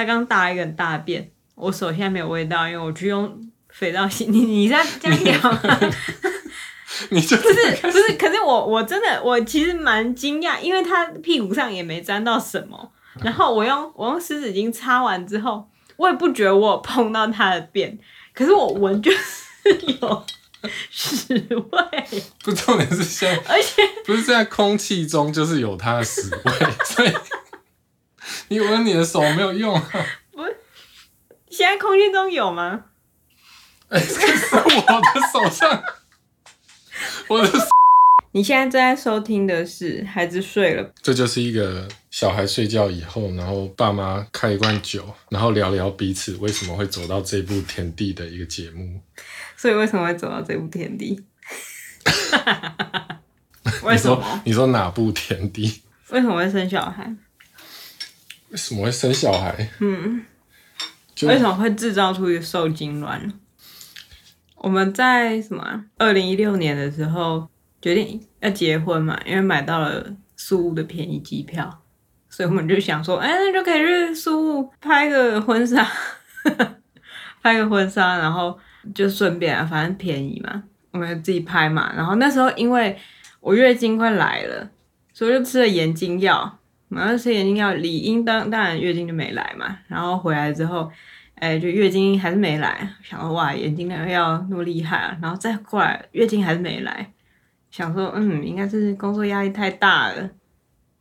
他刚大了一个很大的便，我手现在没有味道，因为我去用肥皂洗。你你在这样讲吗？你就不是不是，可是我我真的我其实蛮惊讶，因为他屁股上也没沾到什么，然后我用我用湿纸巾擦完之后，我也不觉得我有碰到他的便，可是我闻就是有屎味。不，重点是现在，而且不是在空气中就是有他的屎味，所以你闻你的手没有用啊。不是，现在空气中有吗？哎、欸，这是我的手上。我的，你现在正在收听的是孩子睡了，这就是一个小孩睡觉以后，然后爸妈开一罐酒，然后聊聊彼此为什么会走到这步田地的一个节目。所以为什么会走到这步田地？为什么？你说，你说哪步田地？为什么会生小孩？为什么会生小孩？嗯，为什么会制造出一个受精卵？我们在什么？二零一六年的时候决定要结婚嘛，因为买到了苏屋的便宜机票，所以我们就想说，哎、欸，那就可以去苏屋拍个婚纱，拍个婚纱，然后就顺便啊，反正便宜嘛，我们自己拍嘛。然后那时候因为我月经快来了，所以就吃了延经药，然后吃延经药，理应当当然月经就没来嘛。然后回来之后。哎、就月经还是没来，想说哇，延经要那么厉害啊，然后再过来月经还是没来，想说嗯，应该是工作压力太大了，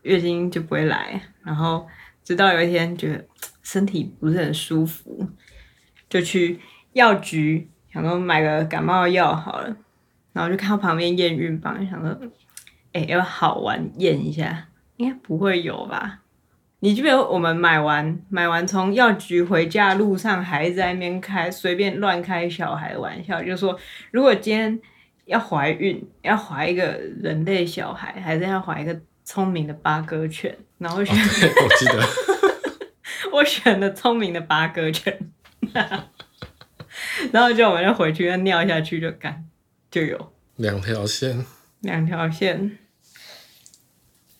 月经就不会来。然后直到有一天觉得身体不是很舒服，就去药局想说买个感冒药好了，然后就看到旁边验孕棒，想说哎、要好玩验一下，应该不会有吧。你记得我们买完买完从药局回家的路上，还在那边开随便乱开小孩的玩笑，就是说如果今天要怀孕，要怀一个人类小孩，还是要怀一个聪明的八哥犬？然后选，哦、我记得，我选了聪明的八哥犬，然后就我们就回去，尿下去就干就有两条线，两条线，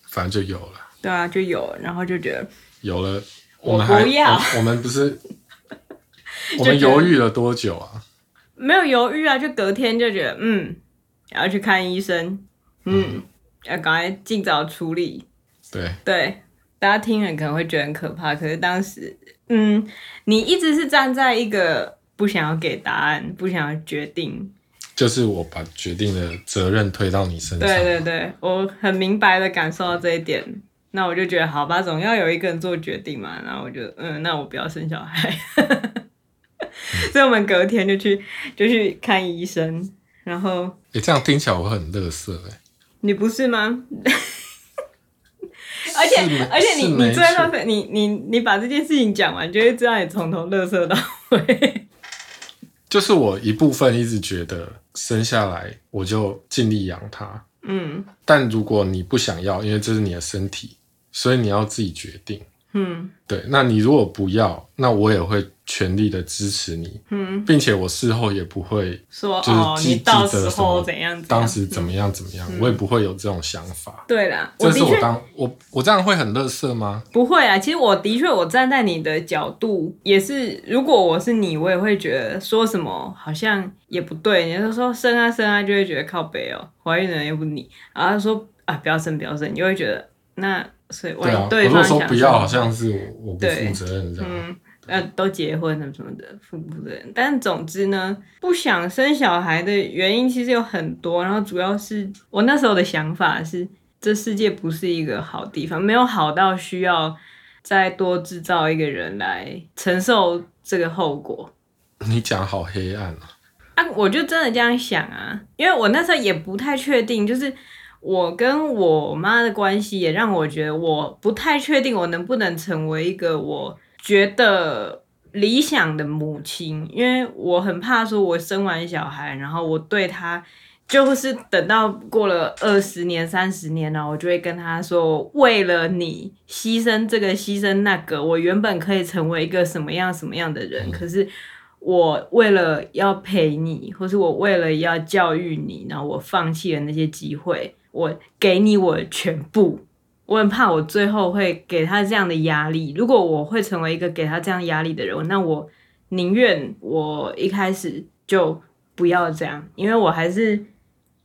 反正就有了。对啊，就有，然后就觉得有了。我们还不要，我，我们不是，我们犹豫了多久啊？没有犹豫啊，就隔天就觉得，嗯，要去看医生，嗯，嗯要赶快尽早处理。对对，大家听了可能会觉得很可怕，可是当时，嗯，你一直是站在一个不想要给答案、不想要决定，就是我把决定的责任推到你身上。对对对，我很明白的感受到这一点。那我就觉得好吧，总要有一个人做决定嘛。然后我就嗯，那我不要生小孩。所以我们隔天就去就去看医生，然后你、欸、这样听起来我很乐色哎。你不是吗？而且而且你你最乐色，你你你把这件事情讲完，就会知道你从头乐色到尾。就是我一部分一直觉得生下来我就尽力养他，嗯，但如果你不想要，因为这是你的身体。所以你要自己决定，嗯，对。那你如果不要，那我也会全力的支持你，嗯，并且我事后也不会说，就是记得什么怎样，当时怎么样怎么样，我也不会有这种想法。对啦，这是我当我我这样会很乐色吗？不会啊，其实我的确，我站在你的角度也是，如果我是你，我也会觉得说什么好像也不对。你就说生啊生啊，就会觉得靠北哦，怀孕的人又不是你，然后说啊不要生不要生，你就会觉得那。所以我对啊，我说不要，好像是我我不负责任这样。嗯，呃，都结婚了什么的，负不负责任？但总之呢，不想生小孩的原因其实有很多，然后主要是我那时候的想法是，这世界不是一个好地方，没有好到需要再多制造一个人来承受这个后果。你讲好黑暗啊！啊，我就真的这样想啊，因为我那时候也不太确定，就是。我跟我妈的关系也让我觉得我不太确定我能不能成为一个我觉得理想的母亲，因为我很怕说，我生完小孩，然后我对他就是等到过了二十年、三十年了，我就会跟他说，为了你牺牲这个、牺牲那个，我原本可以成为一个什么样什么样的人，可是我为了要陪你，或是我为了要教育你，然后我放弃了那些机会。我给你我全部，我很怕我最后会给他这样的压力。如果我会成为一个给他这样压力的人，那我宁愿我一开始就不要这样，因为我还是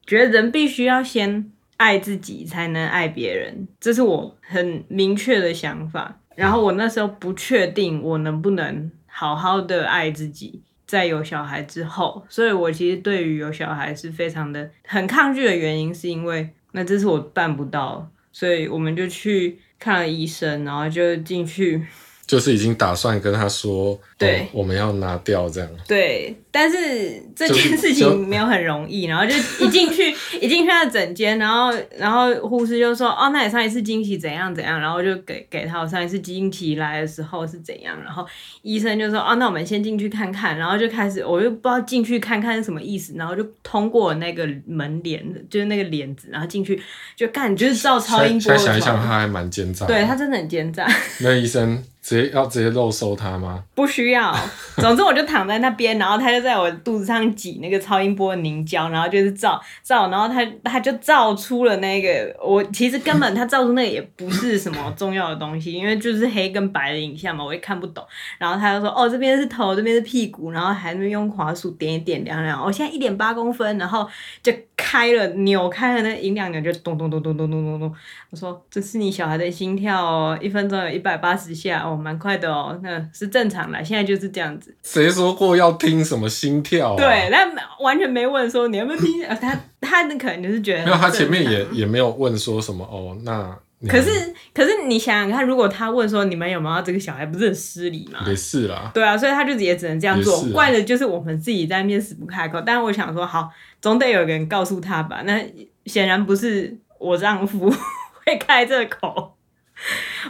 觉得人必须要先爱自己，才能爱别人，这是我很明确的想法。然后我那时候不确定我能不能好好的爱自己。在有小孩之后，所以我其实对于有小孩是非常的很抗拒的原因，是因为那这是我办不到，所以我们就去看了医生，然后就进去。就是已经打算跟他说，对、哦，我们要拿掉这样。对，但是这件事情没有很容易，然后就一进去，一进去他的诊间，然后，然后护士就说，哦，那你上一次惊喜怎样怎样，然后就给给他我上一次惊喜来的时候是怎样，然后医生就说，哦，那我们先进去看看，然后就开始，我就不知道进去看看是什么意思，然后就通过那个门帘，就是那个帘子，然后进去就干，就是照超音波。再想一想，他还蛮奸诈。对，他真的很奸诈。那医生。直接要直接肉搜他吗？不需要，总之我就躺在那边，然后他就在我肚子上挤那个超音波凝胶，然后就是照照，然后他他就照出了那个，我其实根本他照出那个也不是什么重要的东西，因为就是黑跟白的影像嘛，我也看不懂。然后他就说，哦，这边是头，这边是屁股，然后还能用滑鼠点一点量量，我现在一点八公分，然后就开了扭开了那个音量，就咚咚咚咚咚咚咚咚。我说，这是你小孩的心跳哦，一分钟有一百八十下哦。蛮快的哦，那是正常的，现在就是这样子。谁说过要听什么心跳啊？对，他完全没问说你有没有听。他他可能就是觉得没有，他前面也也没有问说什么哦。那可是可是你想想看，如果他问说你们有没有这个小孩，不是很失礼吗？也是啦。对啊，所以他就也只能这样做。怪的就是我们自己在那边死不开口。但是我想说，好，总得有个人告诉他吧。那显然不是我丈夫 会开这个口。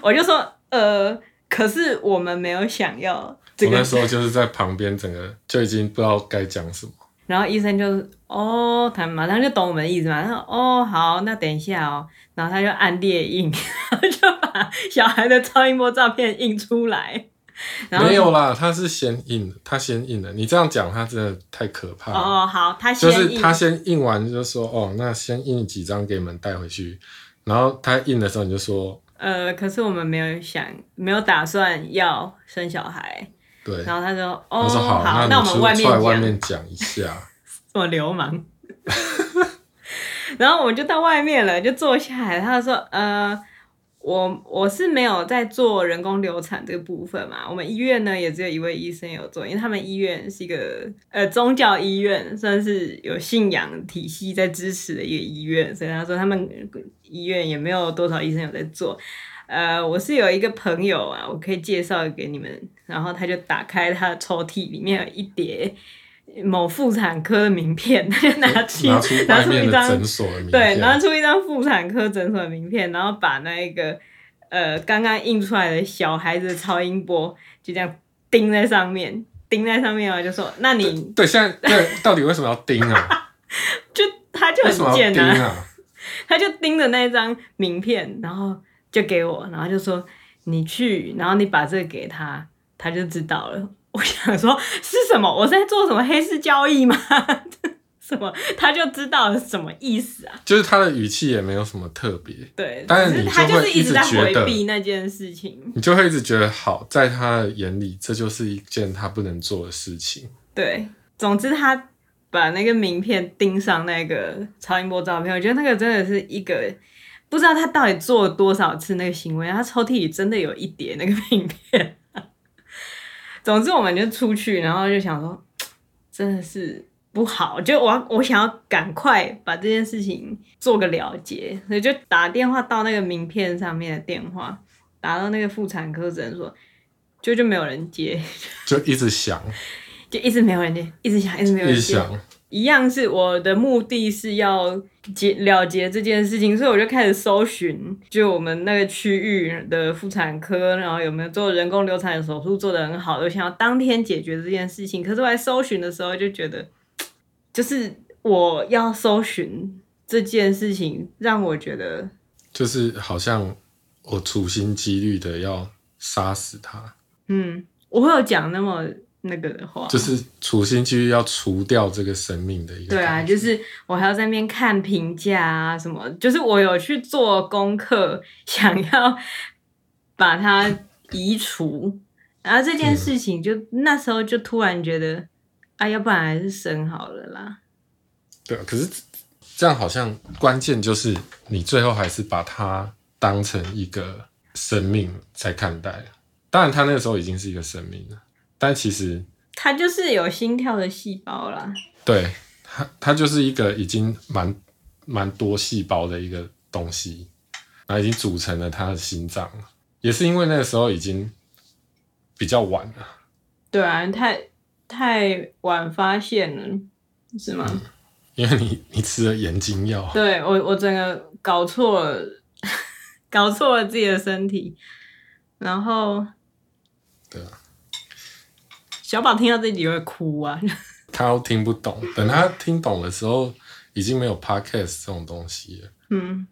我就说，呃。可是我们没有想要这个。我那时候就是在旁边，整个就已经不知道该讲什么。然后医生就哦，他马上就懂我们的意思嘛。他说哦，好，那等一下哦。然后他就按列印，然 后就把小孩的超音波照片印出来。没有啦，他是先印，他先印的。你这样讲，他真的太可怕了。哦，好，他先就是他先印完就说哦，那先印几张给你们带回去。然后他印的时候你就说。呃，可是我们没有想，没有打算要生小孩。对。然后他说：“哦，说好，好，那我们外面讲。”外面讲一下。这么流氓？然后我们就到外面了，就坐下来。他说：“呃。”我我是没有在做人工流产这个部分嘛，我们医院呢也只有一位医生有做，因为他们医院是一个呃宗教医院，算是有信仰体系在支持的一个医院，所以他说他们医院也没有多少医生有在做。呃，我是有一个朋友啊，我可以介绍给你们，然后他就打开他的抽屉，里面有一叠某妇产科的名片，他就拿出拿出一张诊所的名片，对，拿出一张妇产科诊所的名片，然后把那个呃刚刚印出来的小孩子的超音波就这样钉在上面，钉在上面啊，就说那你对，对，现在对，到底为什么要钉啊？就他就很贱啊，啊 他就钉着那一张名片，然后就给我，然后就说你去，然后你把这个给他，他就知道了。我想说是什么？我在做什么黑市交易吗？什么？他就知道什么意思啊？就是他的语气也没有什么特别。对，但是你他就是一直在回避那件事情。你就会一直觉得好，在他的眼里，这就是一件他不能做的事情。对，总之他把那个名片钉上那个超音波照片，我觉得那个真的是一个不知道他到底做了多少次那个行为。他抽屉里真的有一叠那个名片。总之，我们就出去，然后就想说，真的是不好。就我，我想要赶快把这件事情做个了结，所以就打电话到那个名片上面的电话，打到那个妇产科诊所，就就没有人接，就一直响，就一直没有人接，一直响，一直没有人接。一样是我的目的是要结了结这件事情，所以我就开始搜寻，就我们那个区域的妇产科，然后有没有做人工流产的手术做得很好，我想要当天解决这件事情。可是我在搜寻的时候就觉得，就是我要搜寻这件事情，让我觉得就是好像我处心积虑的要杀死他。嗯，我会有讲那么那个的话，就是处心积虑要除掉这个生命的一个。对啊，就是我还要在那边看评价啊什么，就是我有去做功课，想要把它移除，然后这件事情就、嗯、那时候就突然觉得，啊，要不然还是生好了啦。对啊，可是这样好像关键就是你最后还是把它当成一个生命在看待。当然，他那个时候已经是一个生命了，但其实他就是有心跳的细胞啦。对，他他就是一个已经蛮蛮多细胞的一个东西，然后已经组成了他的心脏。也是因为那个时候已经比较晚了。对啊，太太晚发现了，是吗？嗯因为你你吃了眼睛药，对，我我整个搞错了，搞错了自己的身体，然后，对啊，小宝听到这集会哭啊，他都听不懂，等他听懂的时候，已经没有 podcast 这种东西了，嗯，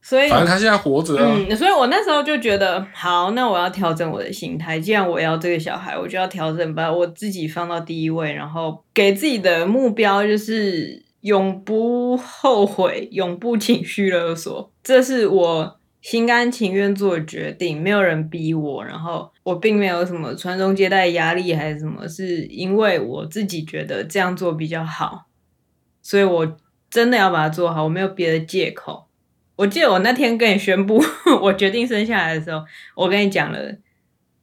所以反正他现在活着啊，嗯，所以我那时候就觉得，好，那我要调整我的心态，既然我要这个小孩，我就要调整，把我自己放到第一位，然后给自己的目标就是。永不后悔，永不情绪勒索，这是我心甘情愿做决定，没有人逼我，然后我并没有什么传宗接代压力还是什么，是因为我自己觉得这样做比较好，所以我真的要把它做好，我没有别的借口。我记得我那天跟你宣布 我决定生下来的时候，我跟你讲了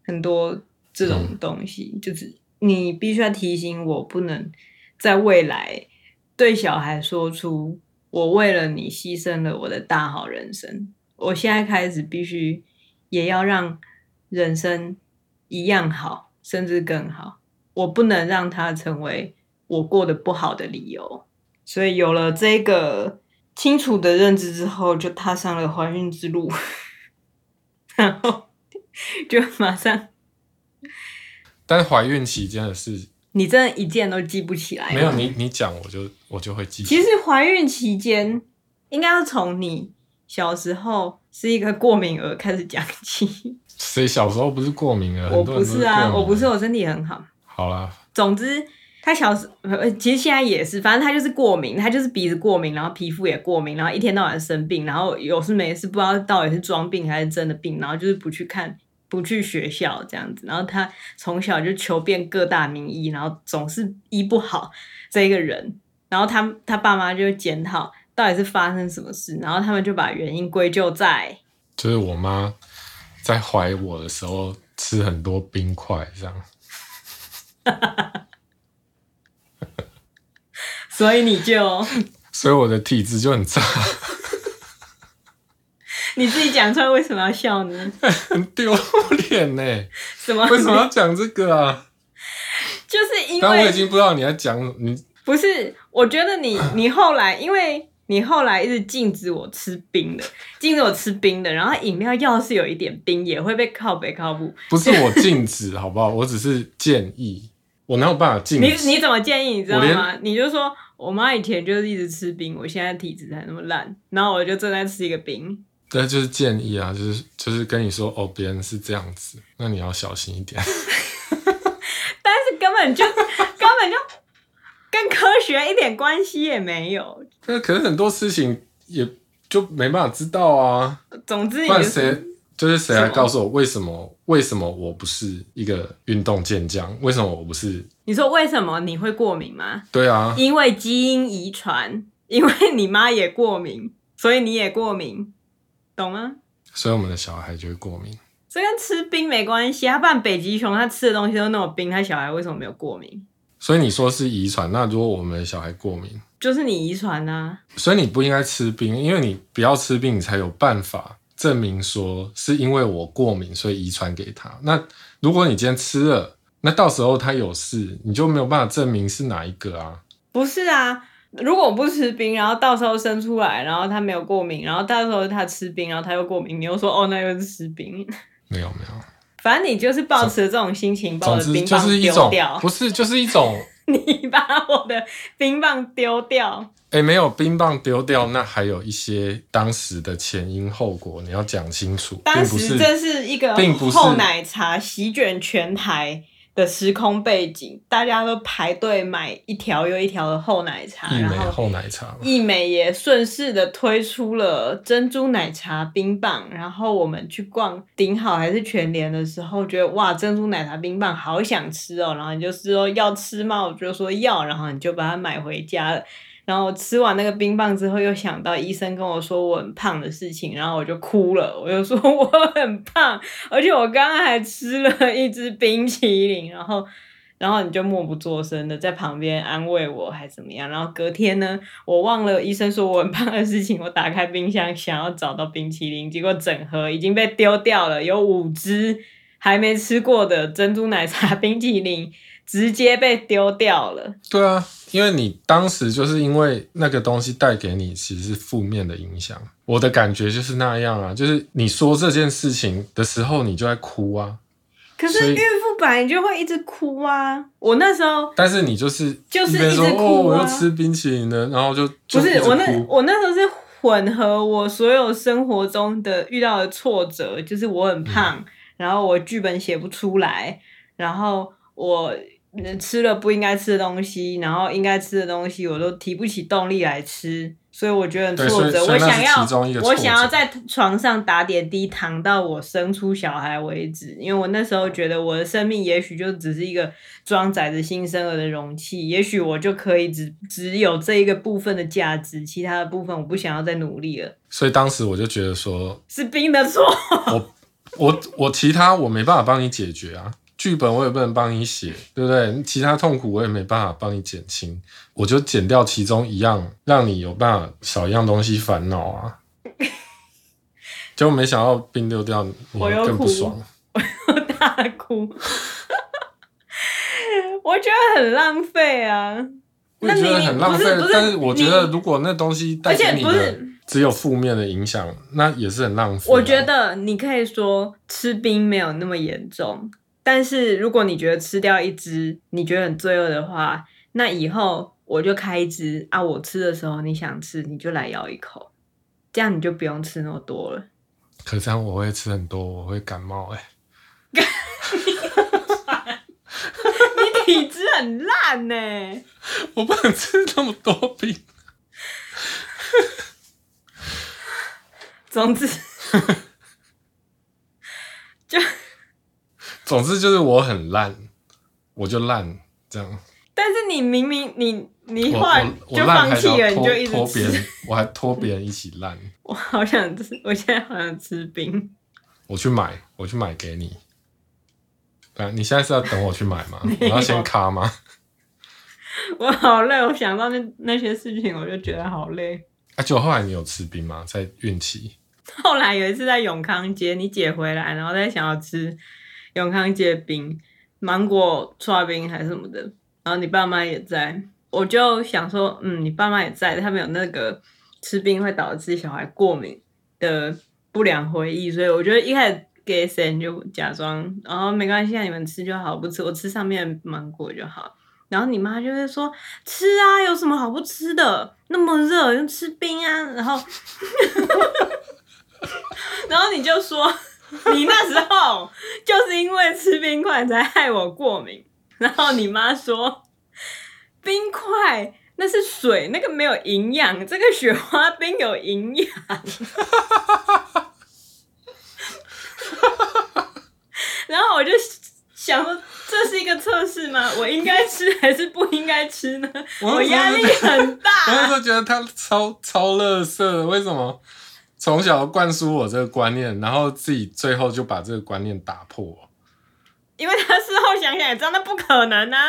很多这种东西，嗯、就是你必须要提醒我，不能在未来。对小孩说出“我为了你牺牲了我的大好人生”，我现在开始必须也要让人生一样好，甚至更好。我不能让它成为我过得不好的理由。所以有了这个清楚的认知之后，就踏上了怀孕之路，然后就马上。但怀孕期间的事。你真的一件都记不起来？没有，你你讲我就我就会记。其实怀孕期间应该要从你小时候是一个过敏儿开始讲起。谁小时候不是过敏儿？我不是啊，我不是，我身体很好。好啦，总之他小时候其实现在也是，反正他就是过敏，他就是鼻子过敏，然后皮肤也过敏，然后一天到晚生病，然后有事没事不知道到底是装病还是真的病，然后就是不去看。不去学校这样子，然后他从小就求遍各大名医，然后总是医不好这一个人，然后他他爸妈就检讨到底是发生什么事，然后他们就把原因归咎在，就是我妈在怀我的时候吃很多冰块这样，所以你就，所以我的体质就很差。你自己讲出来为什么要笑呢？很丢脸呢。什么？为什么要讲这个啊？就是因为……但我已经不知道你在讲你。不是，我觉得你你后来，因为你后来一直禁止我吃冰的，禁止我吃冰的，然后饮料要是有一点冰，也会被靠北靠不。不是我禁止，好不好？我只是建议，我哪有办法禁止？你你怎么建议？你知道吗？你就说我妈以前就是一直吃冰，我现在体质才那么烂，然后我就正在吃一个冰。对，就是建议啊，就是就是跟你说哦，别人是这样子，那你要小心一点。但是根本就根本就跟科学一点关系也没有。那可是很多事情也就没办法知道啊。总之，那谁就是谁来告诉我为什么？为什么我不是一个运动健将？为什么我不是？你说为什么你会过敏吗？对啊，因为基因遗传，因为你妈也过敏，所以你也过敏。懂吗？所以我们的小孩就会过敏。这跟吃冰没关系，他不然北极熊他吃的东西都那么冰，他小孩为什么没有过敏？所以你说是遗传，那如果我们的小孩过敏，就是你遗传啊。所以你不应该吃冰，因为你不要吃冰，你才有办法证明说是因为我过敏，所以遗传给他。那如果你今天吃了，那到时候他有事，你就没有办法证明是哪一个啊？不是啊。如果我不吃冰，然后到时候生出来，然后他没有过敏，然后到时候他吃冰，然后他又过敏，你又说哦，那又是吃冰？没有没有，反正你就是抱持这种心情，把我的冰棒丢掉，不是就是一种，你把我的冰棒丢掉。哎，没有冰棒丢掉，那还有一些当时的前因后果，你要讲清楚。当时这是一个后奶茶席卷全台的时空背景，大家都排队买一条又一条的厚奶茶，然后厚奶茶，易美也顺势的推出了珍珠奶茶冰棒。然后我们去逛顶好还是全联的时候，觉得哇，珍珠奶茶冰棒好想吃哦。然后你就是说要吃吗？我就说要，然后你就把它买回家了。然后吃完那个冰棒之后，又想到医生跟我说我很胖的事情，然后我就哭了。我就说我很胖，而且我刚刚还吃了一支冰淇淋。然后，然后你就默不作声的在旁边安慰我，还怎么样？然后隔天呢，我忘了医生说我很胖的事情，我打开冰箱想要找到冰淇淋，结果整盒已经被丢掉了，有五支还没吃过的珍珠奶茶 冰淇淋直接被丢掉了。对啊。因为你当时就是因为那个东西带给你其实是负面的影响，我的感觉就是那样啊，就是你说这件事情的时候，你就在哭啊。可是孕妇本来就会一直哭啊，我那时候，但是你就是就是一直哭啊，哦，我又吃冰淇淋了，然后就，就不是我那我那时候是混合我所有生活中的遇到的挫折，就是我很胖，嗯、然后我剧本写不出来，然后我。吃了不应该吃的东西，然后应该吃的东西我都提不起动力来吃，所以我觉得很挫折。我想要，我想要在床上打点滴，躺到我生出小孩为止。因为我那时候觉得我的生命也许就只是一个装载着新生儿的容器，也许我就可以只只有这一个部分的价值，其他的部分我不想要再努力了。所以当时我就觉得说，是冰的错。我我我其他我没办法帮你解决啊。剧本我也不能帮你写，对不对？其他痛苦我也没办法帮你减轻，我就减掉其中一样，让你有办法少一样东西烦恼啊。结果没想到冰丢掉，你更不爽，我又大哭，我觉得很浪费啊。我也觉得很浪费，但是我觉得如果那东西带给你的只有负面的影响，那也是很浪费啊。我觉得你可以说吃冰没有那么严重。但是如果你觉得吃掉一只你觉得很罪恶的话，那以后我就开一只啊！我吃的时候你想吃你就来咬一口，这样你就不用吃那么多了。可这样我会吃很多，我会感冒哎、欸。你体质很烂呢、欸，我不能吃那么多冰。总之，就。总之就是我很烂，我就烂这样。但是你明明你你后来就放弃了，你就一直拖别人，我还拖别人一起烂。我好想吃，我现在好想吃冰。我去买，我去买给你。啊，你现在是要等我去买吗？你要先卡吗？我好累，我想到那那些事情，我就觉得好累。啊，就后来你有吃冰吗？在孕期。后来有一次在永康街，你姐回来，然后在想要吃。永康街冰、芒果剉冰还是什么的，然后你爸妈也在，我就想说，嗯，你爸妈也在，他们有那个吃冰会导致小孩过敏的不良回忆，所以我觉得一开始给谁你就假装，然后没关系，你们吃就好，不吃我吃上面芒果就好。然后你妈就会说，吃啊，有什么好不吃的？那么热，就吃冰啊。然后，然后你就说。你那时候就是因为吃冰块才害我过敏，然后你妈说冰块那是水，那个没有营养，这个雪花冰有营养。然后我就想说，这是一个测试吗？我应该吃还是不应该吃呢？我压力很大。我那时候觉得他超超垃圾，为什么？从小灌输我这个观念，然后自己最后就把这个观念打破。因为他事后想想也知道那不可能啊。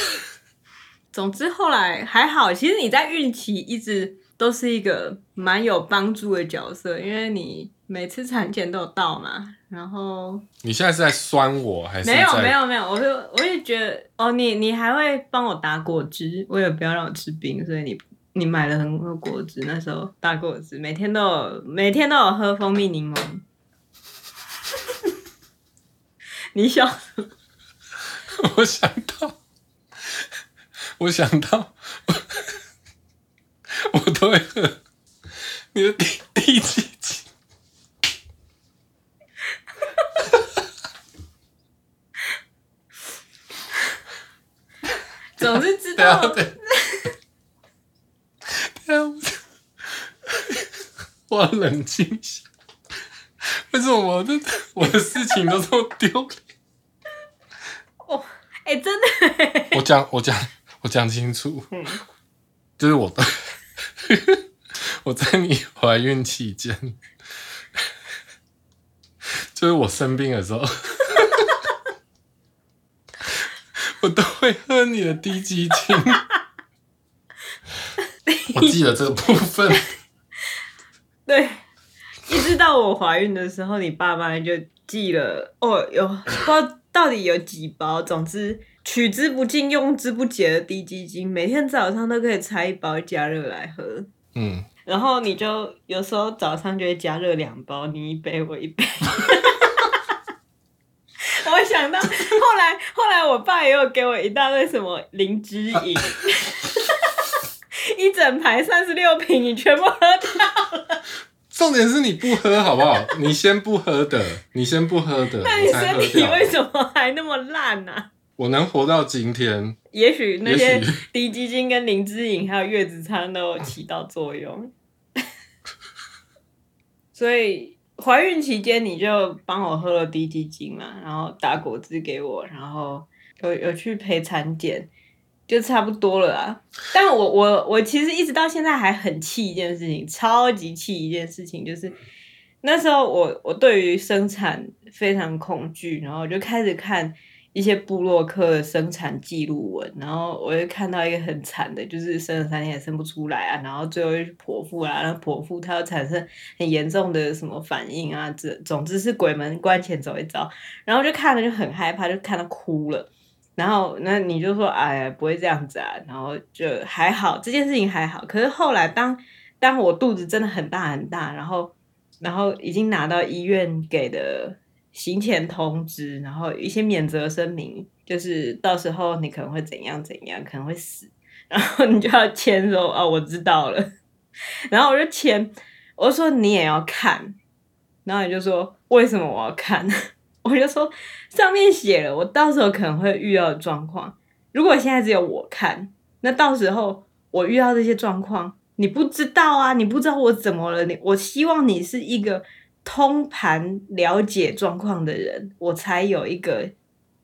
总之后来还好，其实你在孕期一直都是一个蛮有帮助的角色，因为你每次产检都有到嘛。然后你现在是在酸我还是？没有没有没有，我就我也觉得哦，你你还会帮我打果汁，为了不要让我吃冰，所以你。你买了很多果汁，那时候大果汁，每天都有，每天都有喝蜂蜜柠檬。你笑？我想到，我想到，我，都会喝你的第第几集？总是知道。对啊，对啊，我要冷静一下。为什么我的我的事情都这么丢脸？哦，哎、欸，真的。我讲，我讲，我讲清楚。嗯，就是我的，我在你怀孕期间，就是我生病的时候，我都会喝你的滴鸡精。我记得这个部分。对。一直到我怀孕的时候，你爸妈就寄了哦，有不知道到底有几包，总之取之不尽、用之不竭的滴鸡精，每天早上都可以拆一包加热来喝。嗯，然后你就有时候早上就会加热两包，你一杯我一杯。我想到后来，后来我爸也有给我一大堆什么灵芝饮，一整排三十六瓶，你全部喝掉了。重点是你不喝好不好？你先不喝的，你先不喝的。那你身体为什么还那么烂呢、啊？我能活到今天，也许那些低基金跟林志颖还有月子餐都有起到作用。所以怀孕期间你就帮我喝了滴鸡精嘛，然后打果汁给我，然后有有去陪产检。就差不多了啊，但我我我其实一直到现在还很气一件事情，超级气一件事情，就是那时候我我对于生产非常恐惧，然后我就开始看一些部落客的生产记录文，然后我就看到一个很惨的，就是生了三天也生不出来啊，然后最后又剖腹啊，然后剖腹它要产生很严重的什么反应啊，这总之是鬼门关前走一遭，然后就看了就很害怕，就看到哭了。然后，那你就说，哎呀，不会这样子啊。然后就还好，这件事情还好。可是后来当，当我肚子真的很大很大，然后，然后已经拿到医院给的行前通知，然后一些免责声明，就是到时候你可能会怎样怎样，可能会死，然后你就要签说，哦，我知道了。然后我就签，我就说你也要看，然后你就说为什么我要看？我就说上面写了，我到时候可能会遇到的状况。如果现在只有我看，那到时候我遇到这些状况，你不知道啊，你不知道我怎么了。你我希望你是一个通盘了解状况的人，我才有一个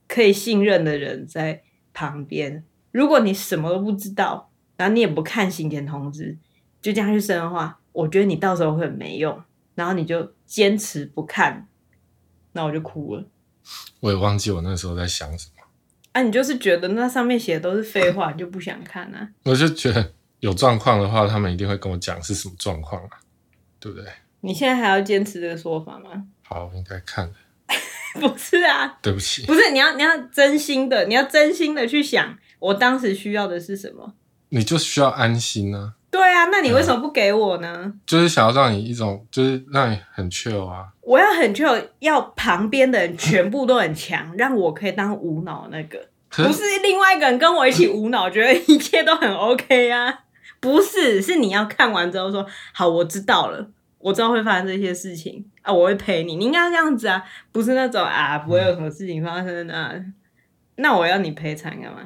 可以信任的人在旁边。如果你什么都不知道，然后你也不看行前通知，就这样去生的话，我觉得你到时候会很没用。然后你就坚持不看。那我就哭了，我也忘记我那时候在想什么。啊，你就是觉得那上面写的都是废话，你就不想看啊？我就觉得有状况的话，他们一定会跟我讲是什么状况啊，对不对？你现在还要坚持这个说法吗？好，我应该看。不是啊，对不起，不是你要你要真心的，你要真心的去想，我当时需要的是什么？你就需要安心啊。对啊，那你为什么不给我呢？嗯、就是想要让你一种，就是让你很 chill 啊。我要很 chill，要旁边的人全部都很强，让我可以当无脑那个，是不是另外一个人跟我一起无脑，觉得一切都很 OK 啊？不是，是你要看完之后说好，我知道了，我知道会发生这些事情啊，我会陪你。你应该这样子啊，不是那种啊，不会有什么事情发生啊。嗯、那我要你陪产干嘛？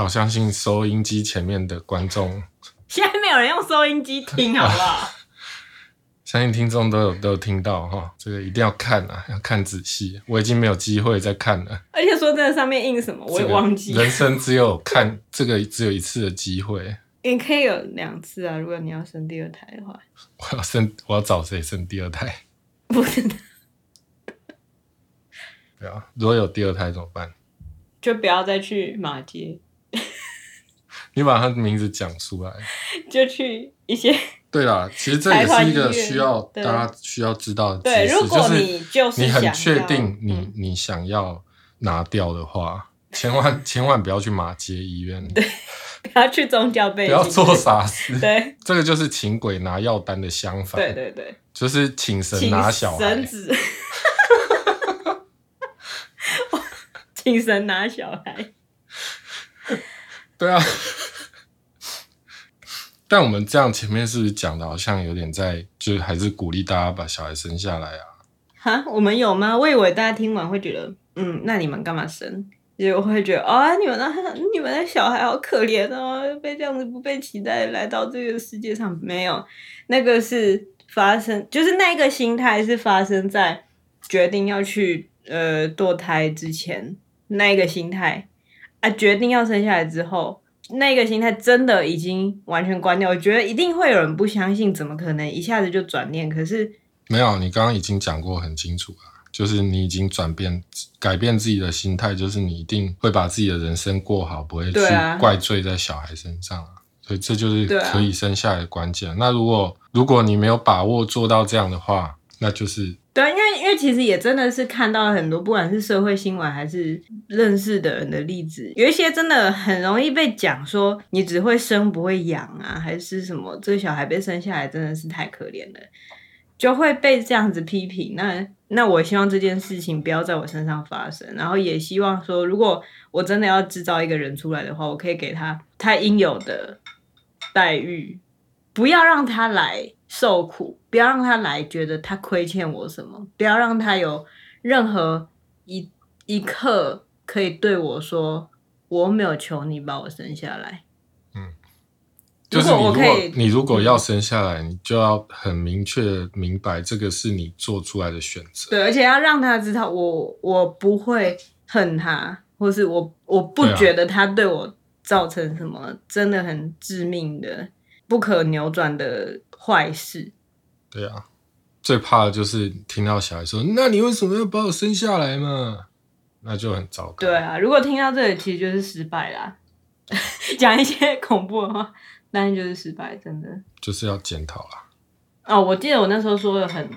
嗯。好，相信收音机前面的观众，现在没有人用收音机听，好不好？相信听众都有都有听到哈，这个一定要看啊，要看仔细。我已经没有机会再看了，而且说真的，上面印什么我也忘记。人生只有看这个只有一次的机会，你可以有两次啊，如果你要生第二胎的话。我要生，我要找谁生第二胎？不是的。对啊，如果有第二胎怎么办？就不要再去马偕。你把他的名字讲出来，就去一些。对啦，其实这也是一个需要大家需要知道的知识。对，如果你就是你很确定你你想要拿掉的话，千万千万不要去马街医院。对，不要去宗教背景，不要做傻事。对，这个就是请鬼拿药单的相反。对对对，就是请神拿小孩。神子。请神拿小孩。对啊，但我们这样前面是不是讲的好像有点在，就是还是鼓励大家把小孩生下来啊？哈，我们有吗？我以为大家听完会觉得，嗯，那你们干嘛生？也我会觉得啊、哦，你们的你们的小孩好可怜哦，被这样子不被期待来到这个世界上，没有，那个是发生，就是那个心态是发生在决定要去呃堕胎之前，那个心态啊，决定要生下来之后。那个心态真的已经完全关掉，我觉得一定会有人不相信，怎么可能一下子就转念？可是没有，你刚刚已经讲过很清楚了，就是你已经转变、改变自己的心态，就是你一定会把自己的人生过好，不会去怪罪在小孩身上啊。所以这就是可以生下来的关键。那如果如果你没有把握做到这样的话，那就是。对，因为因为其实也真的是看到了很多，不管是社会新闻还是认识的人的例子，有一些真的很容易被讲说你只会生不会养啊，还是什么这个小孩被生下来真的是太可怜了，就会被这样子批评。那那我希望这件事情不要在我身上发生，然后也希望说，如果我真的要制造一个人出来的话，我可以给他他应有的待遇，不要让他来。受苦，不要让他来觉得他亏欠我什么，不要让他有任何一一刻可以对我说我没有求你把我生下来。嗯，就是你如果，我可以，你如果要生下来，嗯，你就要很明确明白这个是你做出来的选择。对，而且要让他知道我我不会恨他，或是我我不觉得他对我造成什么真的很致命的、不可扭转的。坏事，对啊，最怕的就是听到小孩说：“那你为什么要把我生下来嘛？”那就很糟糕。对啊，如果听到这里，其实就是失败啦。讲一些恐怖的话，那就是失败，真的就是要检讨啦。哦，我记得我那时候说的很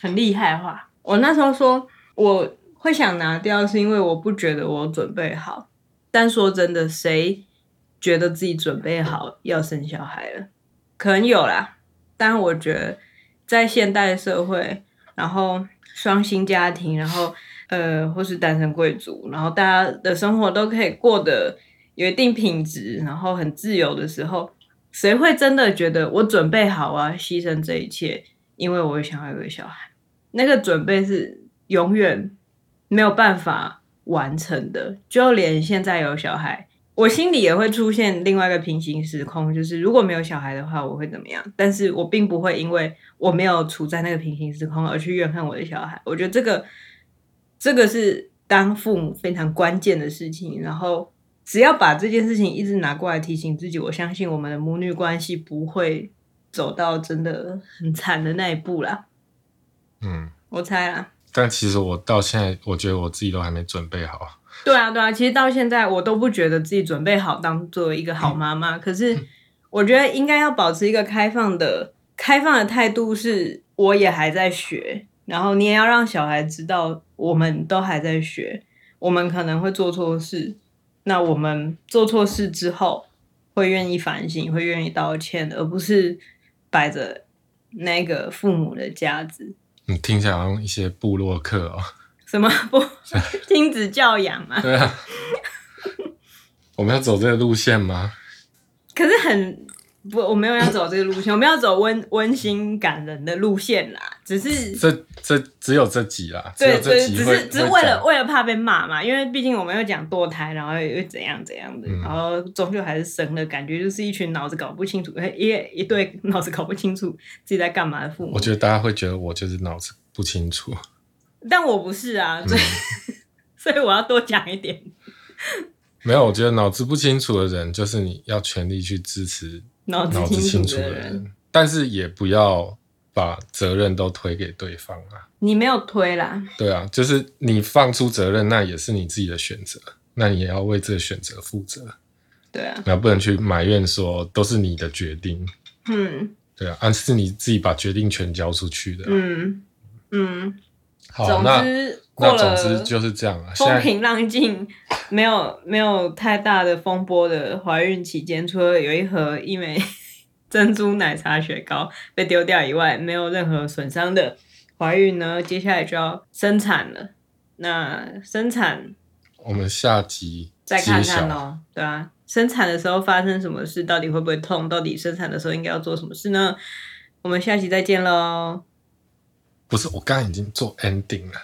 很厉害的话，我那时候说我会想拿掉，是因为我不觉得我准备好。但说真的，谁觉得自己准备好要生小孩了？可能有啦。但我觉得，在现代社会，然后双薪家庭，然后呃，或是单身贵族，然后大家的生活都可以过得有一定品质，然后很自由的时候，谁会真的觉得我准备好啊，牺牲这一切，因为我想要有个小孩？那个准备是永远没有办法完成的，就连现在有小孩。我心里也会出现另外一个平行时空，就是如果没有小孩的话，我会怎么样？但是我并不会因为我没有处在那个平行时空而去怨恨我的小孩。我觉得这个这个是当父母非常关键的事情。然后只要把这件事情一直拿过来提醒自己，我相信我们的母女关系不会走到真的很惨的那一步啦。嗯，我猜啦。但其实我到现在，我觉得我自己都还没准备好。对啊，对啊，其实到现在我都不觉得自己准备好当做一个好妈妈。可是我觉得应该要保持一个开放的、开放的态度，是我也还在学，然后你也要让小孩知道，我们都还在学，我们可能会做错事，那我们做错事之后会愿意反省，会愿意道歉，而不是摆着那个父母的架子。你听起来好像一些部落客哦。什么不 亲子教养嘛？对啊，我们要走这个路线吗？可是很不，我没有要走这个路线，我们要走温温馨感人的路线啦。只是这这只有这集啦，对对，只是只是为了为了怕被骂嘛，因为毕竟我们又讲堕胎，然后又怎样怎样的，嗯、然后终究还是生了，感觉就是一群脑子搞不清楚，一一对脑子搞不清楚自己在干嘛的父母。我觉得大家会觉得我就是脑子不清楚。但我不是啊，所以、嗯、所以我要多讲一点。没有，我觉得脑子不清楚的人，就是你要全力去支持脑子清楚的人，但是也不要把责任都推给对方啊。你没有推啦。对啊，就是你放出责任，那也是你自己的选择，那你也要为这个选择负责。对啊，那不能去埋怨说都是你的决定。嗯，对啊，而是你自己把决定权交出去的。嗯嗯。好，总之，那总之就是这样啊。风平浪静，没有没有太大的风波的怀孕期间，除了有一盒一枚 珍珠奶茶雪糕被丢掉以外，没有任何损伤的怀孕呢。接下来就要生产了，那生产，我们下集再看看喽。对啊，生产的时候发生什么事？到底会不会痛？到底生产的时候应该要做什么事呢？我们下期再见喽。不是，我刚刚已经做 ending 了。